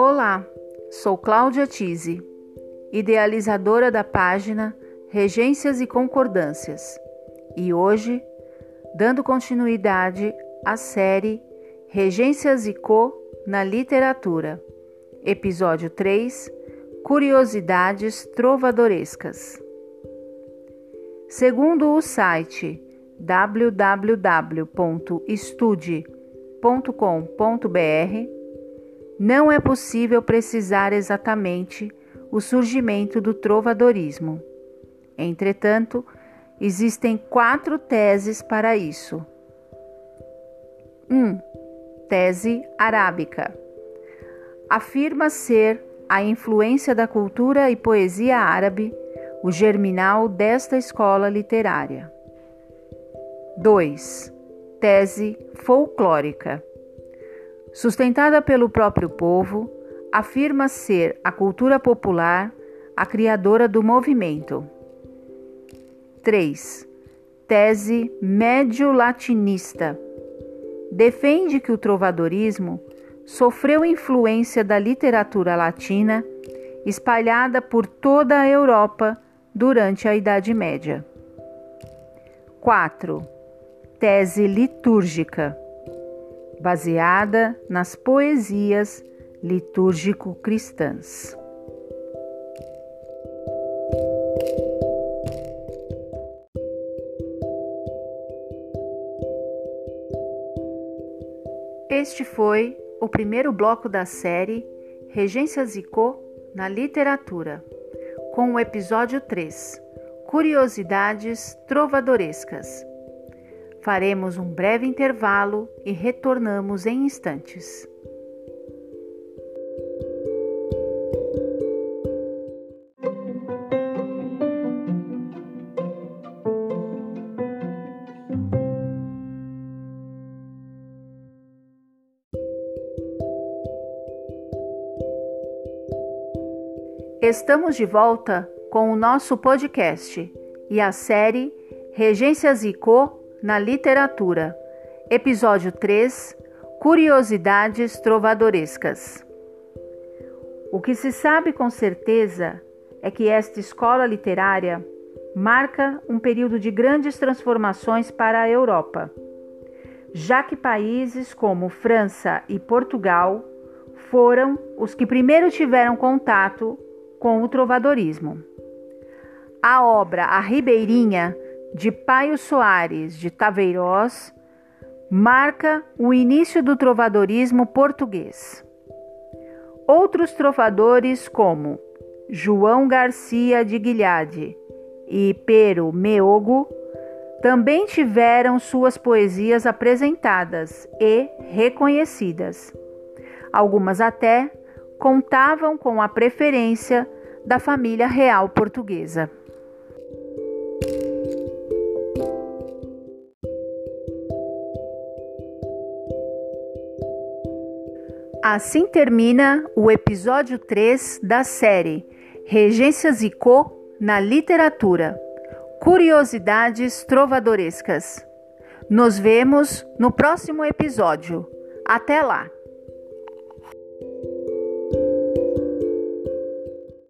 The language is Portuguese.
Olá, sou Cláudia Tise, idealizadora da página Regências e Concordâncias, e hoje, dando continuidade à série Regências e Co na Literatura, episódio 3 Curiosidades Trovadorescas. Segundo o site www.estude.com.br, não é possível precisar exatamente o surgimento do trovadorismo. Entretanto, existem quatro teses para isso. 1. Um, tese arábica. Afirma ser a influência da cultura e poesia árabe o germinal desta escola literária. 2. Tese folclórica. Sustentada pelo próprio povo, afirma ser a cultura popular a criadora do movimento. 3. Tese médio-latinista. Defende que o trovadorismo sofreu influência da literatura latina espalhada por toda a Europa durante a Idade Média. 4. Tese litúrgica baseada nas poesias litúrgico-cristãs. Este foi o primeiro bloco da série Regências e Co na Literatura, com o episódio 3 Curiosidades Trovadorescas. Faremos um breve intervalo e retornamos em instantes. Estamos de volta com o nosso podcast e a série Regências e Co na literatura. Episódio 3 Curiosidades trovadorescas. O que se sabe com certeza é que esta escola literária marca um período de grandes transformações para a Europa, já que países como França e Portugal foram os que primeiro tiveram contato com o trovadorismo. A obra A Ribeirinha de Paio Soares de Taveirós marca o início do trovadorismo português. Outros trovadores, como João Garcia de Guilhade e Pero Meogo, também tiveram suas poesias apresentadas e reconhecidas. Algumas até contavam com a preferência da família real portuguesa. Assim termina o episódio 3 da série Regências e Co na Literatura Curiosidades Trovadorescas. Nos vemos no próximo episódio. Até lá!